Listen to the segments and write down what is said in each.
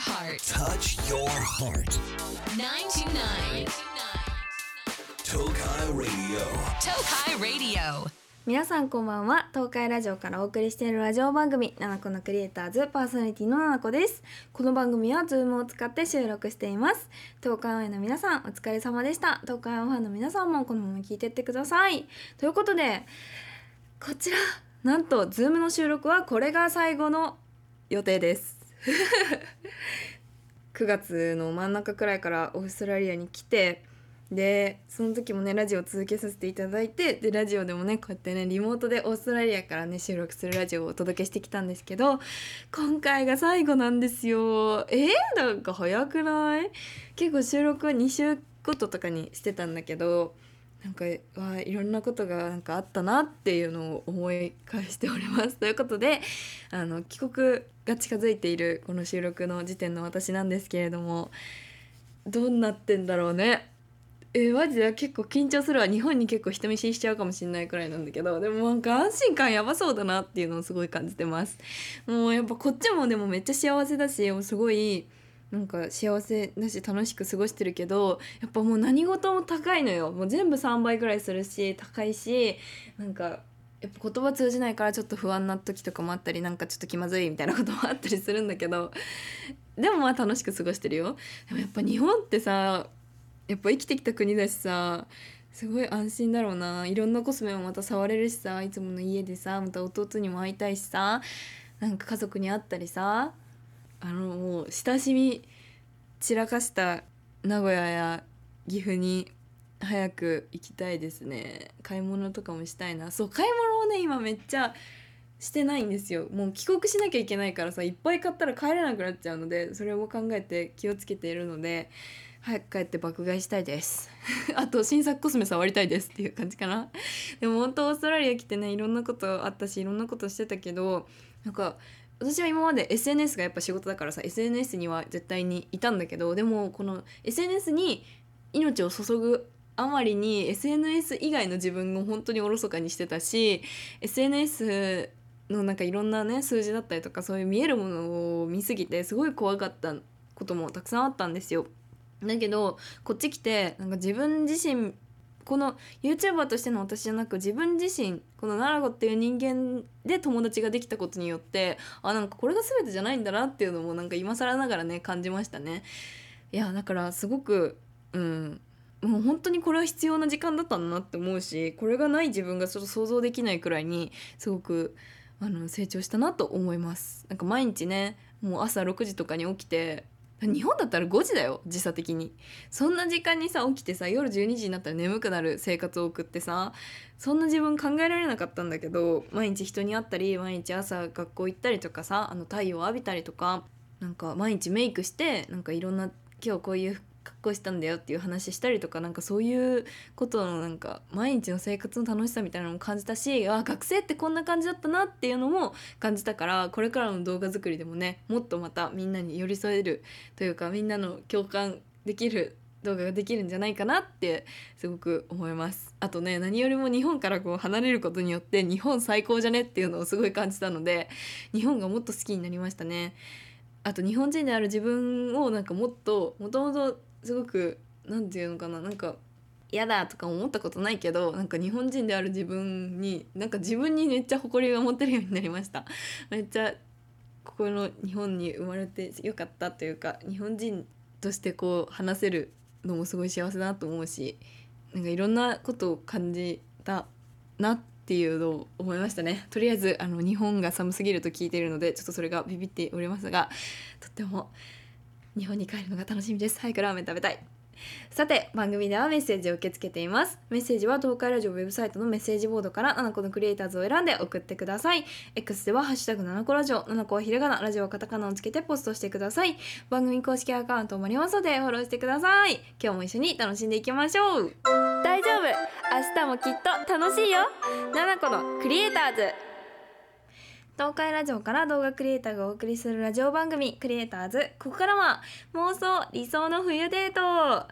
heart. Touch your heart. 929. Tokai Radio. Tokai Radio. 皆さんこんばんは東海ラジオからお送りしているラジオ番組「七子のクリエイターズ」パーソナリティの七子ですこの番組は Zoom を使って収録しています東海オンエアの皆さんお疲れ様でした東海オンファンの皆さんもこのまま聞いてってくださいということでこちらなんと Zoom の収録はこれが最後の予定です 9月の真ん中くらいからオーストラリアに来てでその時もねラジオを続けさせていただいてでラジオでもねこうやってねリモートでオーストラリアからね収録するラジオをお届けしてきたんですけど今回が最後なんですよ。えー、なんか早くない？結構収録は2週ごととかにしてたんだけどなんかわいろんなことがなんかあったなっていうのを思い返しております。ということであの帰国が近づいているこの収録の時点の私なんですけれどもどうなってんだろうね。えーマジで結構緊張するわ日本に結構人見知りしちゃうかもしれないくらいなんだけどでもなんか安心感やばそうだなっていうのをすごい感じてますもうやっぱこっちもでもめっちゃ幸せだしすごいなんか幸せだし楽しく過ごしてるけどやっぱもう何事も高いのよ。もう全部3倍ぐらいするし高いしなんかやっぱ言葉通じないからちょっと不安な時とかもあったりなんかちょっと気まずいみたいなこともあったりするんだけどでもまあ楽しく過ごしてるよ。でもやっぱ日本ってさやっぱ生きてきた国だしさすごい安心だろうな。いろんなコスメもまた触れるしさいつもの家でさまた弟にも会いたいしさなんか家族に会ったりさあのもう親しみ散らかした名古屋や岐阜に早く行きたいですね。買い物とかもしたいな。そう買い物をね今めっちゃしてないんですよ。もう帰国しなきゃいけないからさいっぱい買ったら帰れなくなっちゃうのでそれを考えて気をつけているので早く帰って爆買いしたいです。あと新作コスメ触りたいですっていう感じかな。でも本当オーストラリア来てねいろんなことあったしいろんなことしてたけどなんか私は今まで SNS がやっぱ仕事だからさ SNS には絶対にいたんだけどでもこの SNS に命を注ぐあまりに SNS 以外の自分を本当におろそかにしてたし SNS のなんかいろんなね数字だったりとかそういう見えるものを見すぎてすごい怖かったこともたくさんあったんですよ。だけどこっち来てなんか自分自身この YouTuber としての私じゃなく自分自身この奈良子っていう人間で友達ができたことによってあなんかこれが全てじゃないんだなっていうのもなんか今更ながらね感じましたね。いやだからすごくうんもう本当にこれは必要な時間だったんだなって思うしこれがない自分がちょっと想像できないくらいにすごくあの成長したなと思います。なんか毎日ねもう朝6時とかに起きて日本だったら5時だよ時差的に。そんな時間にさ起きてさ夜12時になったら眠くなる生活を送ってさそんな自分考えられなかったんだけど毎日人に会ったり毎日朝学校行ったりとかさあの太陽を浴びたりとかなんか毎日メイクしてなんかいろんな今日こういう格好したんだよっていう話したりとかなんかそういうことのなんか毎日の生活の楽しさみたいなのも感じたしあ学生ってこんな感じだったなっていうのも感じたからこれからの動画作りでもねもっとまたみんなに寄り添えるというかみんなの共感できる動画ができるんじゃないかなってすごく思います。あとね何よりも日本からこう離れることによって日本最高じゃねっていうのをすごい感じたので日本がもっと好きになりましたね。あと日本人である自分をなんかもっともともとすごくなんていうのかななんか嫌だとか思ったことないけどなんか日本人である自分になんか自分にめっちゃ誇りが持てるようになりました。めっちゃここの日本に生まれてよかったというか日本人としてこう話せるのもすごい幸せだなと思うしなんかいろんなことを感じたなっていうのを思いましたね。とりあえずあの日本が寒すぎると聞いているのでちょっとそれがビビっておりますがとっても日本に帰るのが楽しみです。早くラーメン食べたい。さて番組ではメッセージを受け付けています。メッセージは東海ラジオウェブサイトのメッセージボードから7個のクリエイターズを選んで送ってください。X では「ハッシュタグ #7 個ラジオ」7個はひらがなラジオはカタカナをつけてポストしてください。番組公式アカウントもありますのでフォローしてください。今日も一緒に楽しんでいきましょう。大丈夫。明日もきっと楽しいよ。7個のクリエイターズ。東海ラジオから動画クリエイターがお送りするラジオ番組クリエイターズここからは妄想理想の冬デート。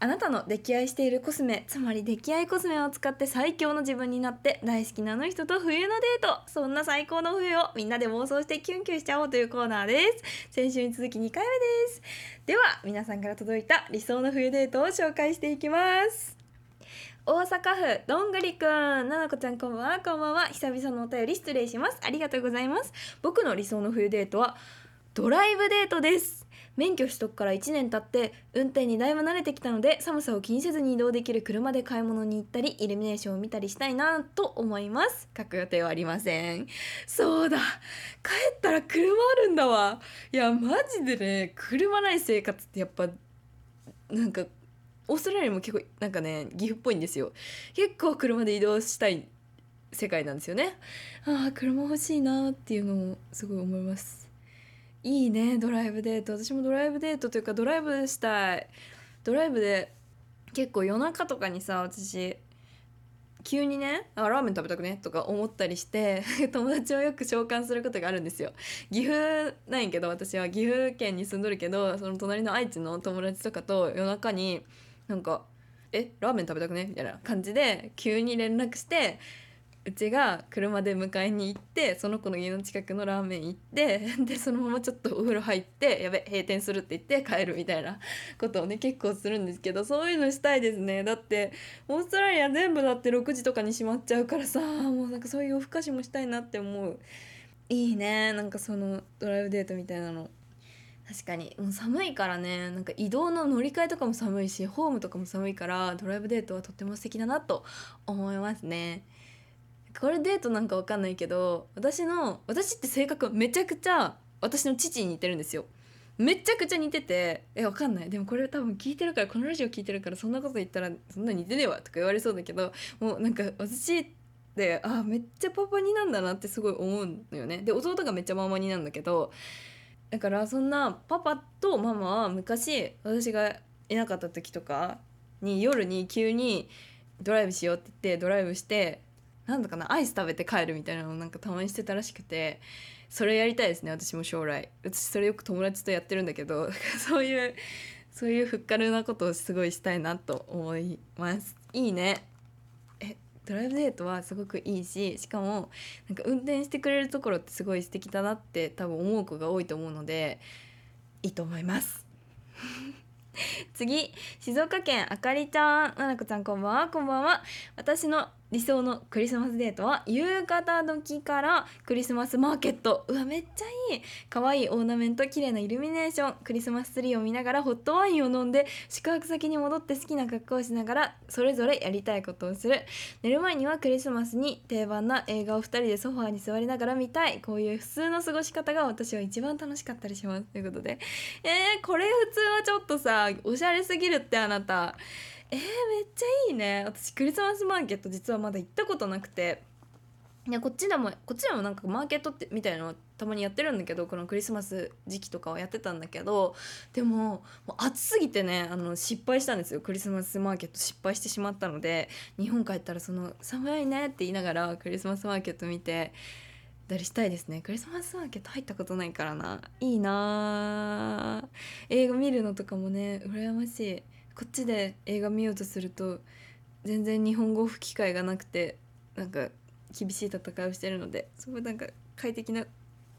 あなたの溺愛しているコスメつまり溺愛コスメを使って最強の自分になって大好きなあの人と冬のデート。そんな最高の冬をみんなで妄想してキュンキュンしちゃおうというコーナーです。先週に続き2回目です。では皆さんから届いた理想の冬デートを紹介していきます。大阪府どんぐりくん。ななこちゃんこんばんは。こんばんは。久々のお便り失礼します。ありがとうございます。僕の理想の冬デートはドライブデートです。免許取得から1年経って運転にだいぶ慣れてきたので寒さを気にせずに移動できる車で買い物に行ったりイルミネーションを見たりしたいなと思います。書く予定はありません。そうだ。帰ったら車あるんだわ。いやマジでね。車ない生活ってやっぱなんかオーストラリアも結構なんかね岐阜っぽいんですよ。結構車で移動したい世界なんですよね。ああ車欲しいなっていうのもすごい思います。いいねドライブデート。私もドライブデートというかドライブしたい。ドライブで結構夜中とかにさ私急にねあラーメン食べたくねとか思ったりして 友達をよく召喚することがあるんですよ。岐阜なんやけど私は岐阜県に住んどるけどその隣の愛知の友達とかと夜中になんか「えラーメン食べたくね?」みたいな感じで急に連絡してうちが車で迎えに行ってその子の家の近くのラーメン行って でそのままちょっとお風呂入ってやべ閉店するって言って帰るみたいなことをね結構するんですけどそういうのしたいですね。だってオーストラリア全部だって6時とかに閉まっちゃうからさもうなんかそういう夜更かしもしたいなって思う。いいね。なんかそのドライブデートみたいなの。確かに。もう寒いからねなんか移動の乗り換えとかも寒いしホームとかも寒いからドライブデートはとっても素敵だなと思いますね。これデートなんかわかんないけど私の私って性格めちゃくちゃ私の父に似てるんですよ。めちゃくちゃ似ててえわかんない。でもこれ多分聞いてるからこのラジオ聞いてるからそんなこと言ったらそんな似てねえわとか言われそうだけどもうなんか私ってあめっちゃパパになんだなってすごい思うのよね。で弟がめっちゃママになんだけどだからそんなパパとママは昔私がいなかった時とかに夜に急にドライブしようって言ってドライブしてなんだかなアイス食べて帰るみたいなのをなんかたまにしてたらしくてそれやりたいですね私も将来。私それよく友達とやってるんだけど そういうそういうふっかるなことをすごいしたいなと思います。いいね。ドライブデートはすごくいいししかもなんか運転してくれるところってすごい素敵だなって多分思う子が多いと思うのでいいと思います。次静岡県あかりちゃんななこちゃんこんばんは。こんばんは。私の理想のクリスマスデートは夕方時からクリスマスマーケットうわめっちゃいい。可愛いオーナメント綺麗なイルミネーションクリスマスツリーを見ながらホットワインを飲んで宿泊先に戻って好きな格好をしながらそれぞれやりたいことをする寝る前にはクリスマスに定番な映画を2人でソファーに座りながら見たいこういう普通の過ごし方が私は一番楽しかったりしますということでえー、これ普通はちょっとさおしゃれすぎるってあなたえー、めっちゃいいね。私クリスマスマーケット実はまだ行ったことなくて。いこっちでもこっちでもなんかマーケットってみたいなのたまにやってるんだけどこのクリスマス時期とかはやってたんだけどでももう暑すぎてねあの失敗したんですよ。クリスマスマーケット失敗してしまったので日本帰ったらその寒いねって言いながらクリスマスマーケット見てたりしたいですね。クリスマスマーケット入ったことないからな。いいな映画見るのとかもね羨ましい。こっちで映画見ようとすると全然日本語吹き替えがなくてなんか厳しい戦いをしてるのですごいなんか快適な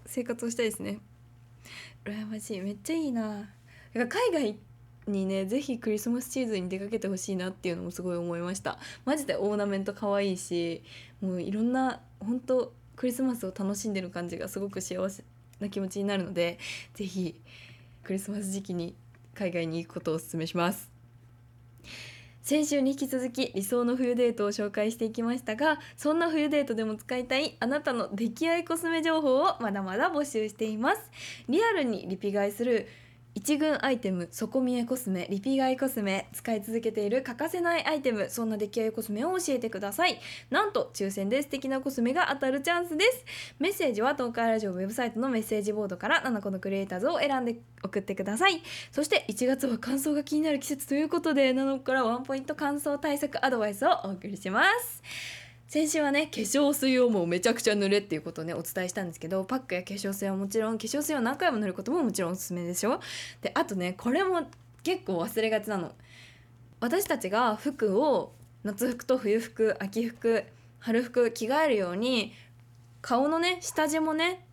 生活をしたいですね。羨ましい。めっちゃいいな。か海外にねぜひクリスマスシーズンに出かけてほしいなっていうのもすごい思いました。マジでオーナメント可愛いしもういろんな本当クリスマスを楽しんでる感じがすごく幸せな気持ちになるのでぜひクリスマス時期に海外に行くことをお勧めします。先週に引き続き理想の冬デートを紹介していきましたがそんな冬デートでも使いたいあなたの出来合いコスメ情報をまだまだ募集しています。リアルにリピ買いする一軍アイテム底見えコスメリピ買いコスメ使い続けている欠かせないアイテムそんな出来合いコスメを教えてください。なんと抽選で素敵なコスメが当たるチャンスです。メッセージは東海ラジオウェブサイトのメッセージボードから7個のクリエイターズを選んで送ってください。そして1月は乾燥が気になる季節ということで7個からワンポイント乾燥対策アドバイスをお送りします。先週はね化粧水をもうめちゃくちゃ塗れっていうことをねお伝えしたんですけどパックや化粧水はもちろん化粧水を何回も塗ることももちろんおすすめでしょ？であとねこれも結構忘れがちなの。私たちが服を夏服と冬服秋服春服着替えるように顔のね下地もね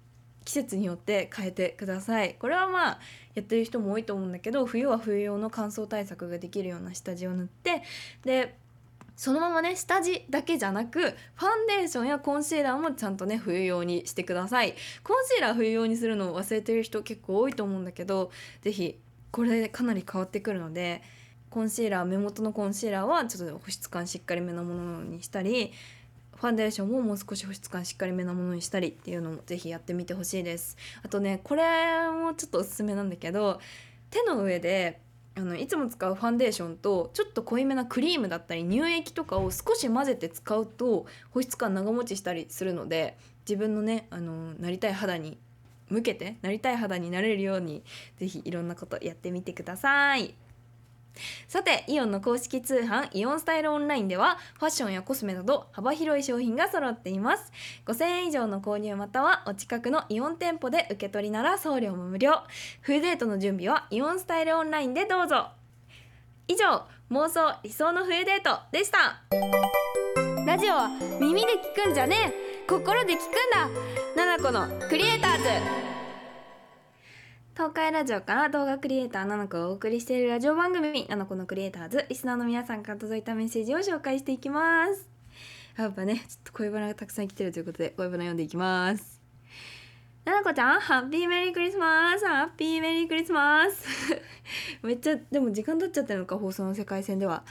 季節によって変えてください。これはまあやってる人も多いと思うんだけど冬は冬用の乾燥対策ができるような下地を塗ってでそのままね下地だけじゃなくファンデーションやコンシーラーもちゃんとね冬用にしてください。コンシーラー冬用にするのを忘れてる人結構多いと思うんだけど是非これでかなり変わってくるのでコンシーラー目元のコンシーラーはちょっと保湿感しっかりめなものにしたりファンデーションももう少し保湿感しっかりめなものにしたりっていうのもぜひやってみてほしいです。あとねこれもちょっとおすすめなんだけど手の上であのいつも使うファンデーションとちょっと濃いめなクリームだったり乳液とかを少し混ぜて使うと保湿感長持ちしたりするので自分のねあのなりたい肌に向けてなりたい肌になれるように是非いろんなことやってみてください。さてイオンの公式通販イオンスタイルオンラインではファッションやコスメなど幅広い商品が揃っています。5000円以上の購入またはお近くのイオン店舗で受け取りなら送料も無料。フーデートの準備はイオンスタイルオンラインでどうぞ。以上妄想理想の冬デートでした。ラジオは耳で聞くんじゃねえ。心で聞くんだ。ナナコのクリエイターズ。東海ラジオから動画クリエイターなのこをお送りしているラジオ番組なのこのクリエイターズリスナーの皆さんから届いたメッセージを紹介していきます。やっぱねちょっと恋バナがたくさん来てるということで恋バナ読んでいきます。ななこちゃんハッピーメリークリスマス。ハッピーメリークリスマス。めっちゃでも時間経っちゃってるのか放送の世界線では。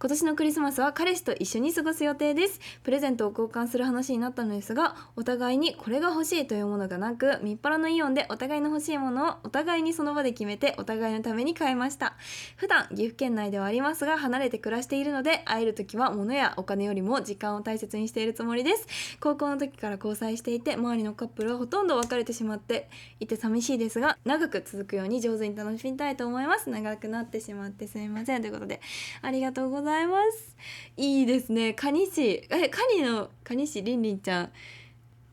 今年のクリスマスは彼氏と一緒に過ごす予定です。プレゼントを交換する話になったのですがお互いにこれが欲しいというものがなくみっぱらのイオンでお互いの欲しいものをお互いにその場で決めてお互いのために買いました。普段岐阜県内ではありますが離れて暮らしているので会える時は物やお金よりも時間を大切にしているつもりです。高校の時から交際していて周りのカップルはほとんど別れてしまっていて寂しいですが長く続くように上手に楽しみたいと思います。長くなってしまってすみません。ということでありがとうございます。ざいます。いいですね。カニ市えカニのカニ市りんりんちゃん。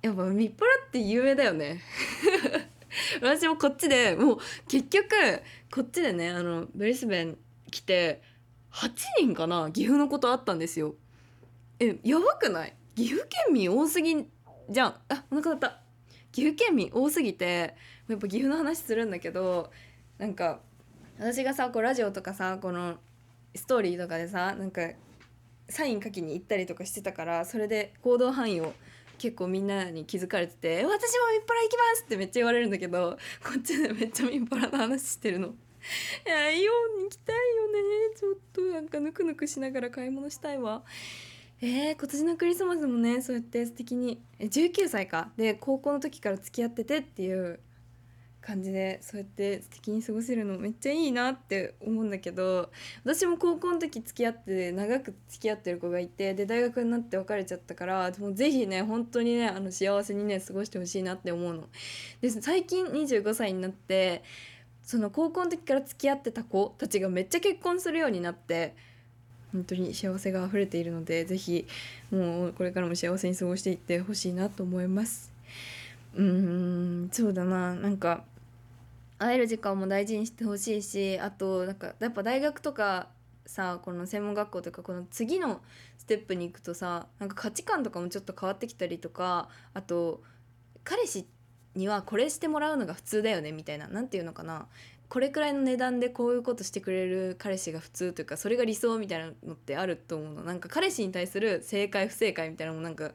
やっぱみっぽらって有名だよね。私もこっちでもう結局こっちでねあのブリスベン来て8人かな？岐阜のことあったんですよ。えやばくない？岐阜県民多すぎじゃん。あお腹鳴った。岐阜県民多すぎてやっぱ岐阜の話するんだけどなんか私がさこうラジオとかさこのストーリーとかでさなんかサイン書きに行ったりとかしてたからそれで行動範囲を結構みんなに気づかれてて「私もみっぱら行きます!」ってめっちゃ言われるんだけどこっちでめっちゃみっぱらの話してるの。いやイオンに行きたいよねちょっとなんかぬくぬくしながら買い物したいわ。えー、今年のクリスマスもねそうやって素敵に19歳かで高校の時から付き合っててっていう感じでそうやって素敵に過ごせるのめっちゃいいなって思うんだけど私も高校の時付き合って長く付き合ってる子がいてで大学になって別れちゃったからもうぜひね本当にねあの幸せにね過ごしてほしいなって思うの。で最近25歳になってその高校の時から付き合ってた子たちがめっちゃ結婚するようになって本当に幸せが溢れているのでぜひもうこれからも幸せに過ごしていってほしいなと思います。うーんそうだななんか会える時間も大事にしてほしいしあとなんかやっぱ大学とかさこの専門学校とかこの次のステップに行くとさなんか価値観とかもちょっと変わってきたりとかあと彼氏にはこれしてもらうのが普通だよねみたいな何て言うのかな。これくらいの値段でこういうことしてくれる彼氏が普通というかそれが理想みたいなのってあると思うの。なんか彼氏に対する正解不正解みたいなのもなんか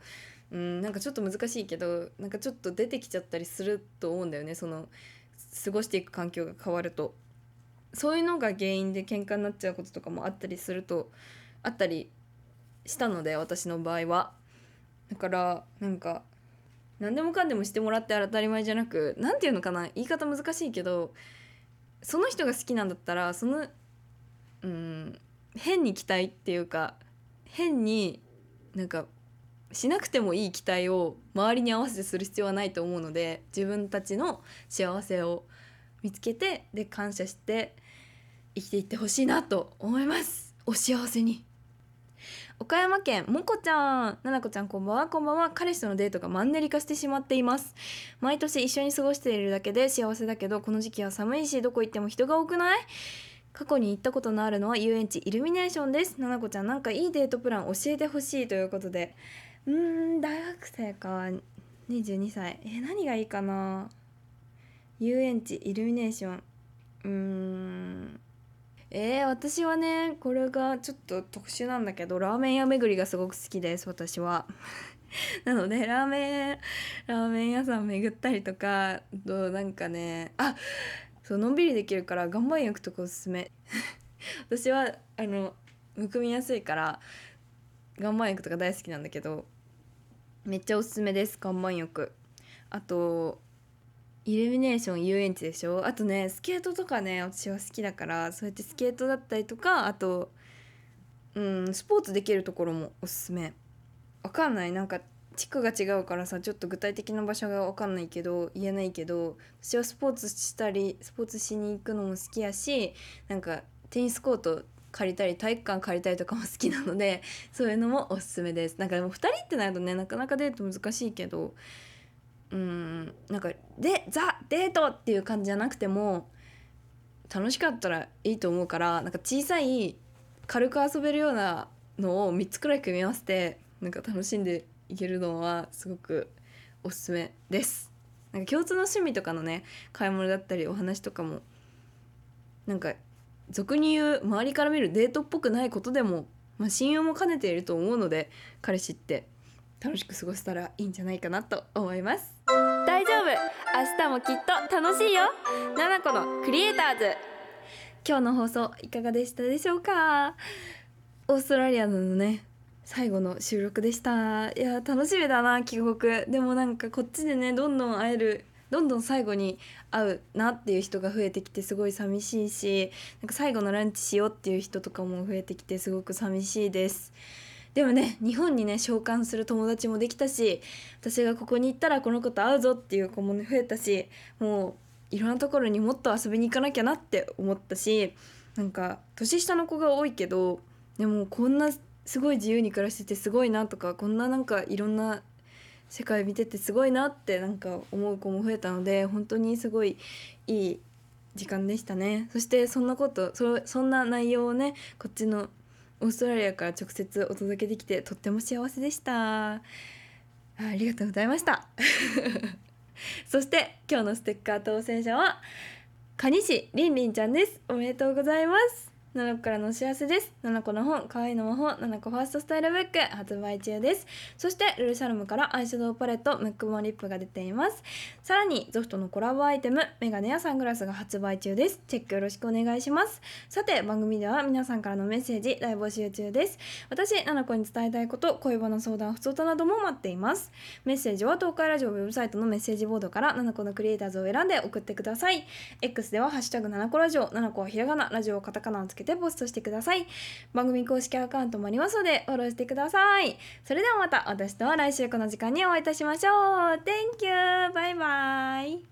うんなんかちょっと難しいけどなんかちょっと出てきちゃったりすると思うんだよね。その過ごしていく環境が変わると。そういうのが原因で喧嘩になっちゃうこととかもあったりするとあったりしたので私の場合は。だからなんか何でもかんでもしてもらって当たり前じゃなく何て言うのかな言い方難しいけどその人が好きなんだったらそのうん変に期待っていうか変になんかしなくてもいい期待を周りに合わせてする必要はないと思うので自分たちの幸せを見つけてで感謝して生きていってほしいなと思います。お幸せに。岡山県もこちゃん。ななこちゃんこんばんは。こんばんは。彼氏とのデートがマンネリ化してしまっています。毎年一緒に過ごしているだけで幸せだけどこの時期は寒いしどこ行っても人が多くない？過去に行ったことのあるのは遊園地イルミネーションです。ななこちゃんなんかいいデートプラン教えてほしいということで。うん大学生か。22歳え何がいいかな？遊園地イルミネーション。うーん。えー、私はねこれがちょっと特殊なんだけどラーメン屋巡りがすごく好きです私は。なのでラーメンラーメン屋さん巡ったりとかとなんかねあそうのんびりできるから岩盤浴とかおすすめ。私はあのむくみやすいから岩盤浴とか大好きなんだけど。めっちゃおすすめです。岩盤浴あとイルミネーション遊園地でしょ？あとねスケートとかね私は好きだからそうやってスケートだったりとかあとうんスポーツできるところもおすすめ。わかんない。なんか地区が違うからさちょっと具体的な場所がわかんないけど言えないけど私はスポーツしたりスポーツしに行くのも好きやしなんかテニスコート借りたり体育館借りたりとかも好きなので そういうのもおすすめです。なんかでも2人ってなるとねなかなかデート難しいけどうんなんかでザ・デートっていう感じじゃなくても楽しかったらいいと思うからなんか小さい軽く遊べるようなのを3つくらい組み合わせてなんか楽しんでいけるのはすごくおすすめです。なんか共通の趣味とかのね買い物だったりお話とかもなんか俗に言う周りから見るデートっぽくないことでも、まあ、親友も兼ねていると思うので彼氏って楽しく過ごせたらいいんじゃないかなと思います。大丈夫。明日もきっと楽しいよ。7個のクリエイターズ。今日の放送いかがでしたでしょうか？オーストラリアのね最後の収録でした。いや楽しみだな帰国でもなんかこっちでねどんどん会えるどんどん最後に会うなっていう人が増えてきてすごい寂しいしなんか最後のランチしようっていう人とかも増えてきてすごく寂しいです。でもね日本にね召喚する友達もできたし私がここに行ったらこの子と会うぞっていう子もね増えたしもういろんなところにもっと遊びに行かなきゃなって思ったしなんか年下の子が多いけどでもこんなすごい自由に暮らしててすごいなとかこんななんかいろんな世界見ててすごいなってなんか思う子も増えたので本当にすごいいい時間でしたね。そしてそんなことそそんな内容をねこっちのオーストラリアから直接お届けできてとっても幸せでした。ありがとうございました。そして今日のステッカー当選者は蟹市りんりんちゃんです。おめでとうございます。7個からのお知らせです。7個の本可愛いの魔法。7個ファーストスタイルブック発売中です。そしてルルシャルムからアイシャドウパレットムックボンリップが出ています。さらにゾフトのコラボアイテムメガネやサングラスが発売中です。チェックよろしくお願いします。さて番組では皆さんからのメッセージ大募集中です。私7個に伝えたいこと恋バナ相談不通となども待っています。メッセージは東海ラジオウェブサイトのメッセージボードから7個のクリエイターズを選んで送ってください。X ではハッシュタグ7個ラジオ7個はひらがなラジオカタカナをつけてポストしてください。番組公式アカウントもありますのでフォローしてください。それではまた私とは来週この時間にお会いいたしましょう。Thank you! バイバイ。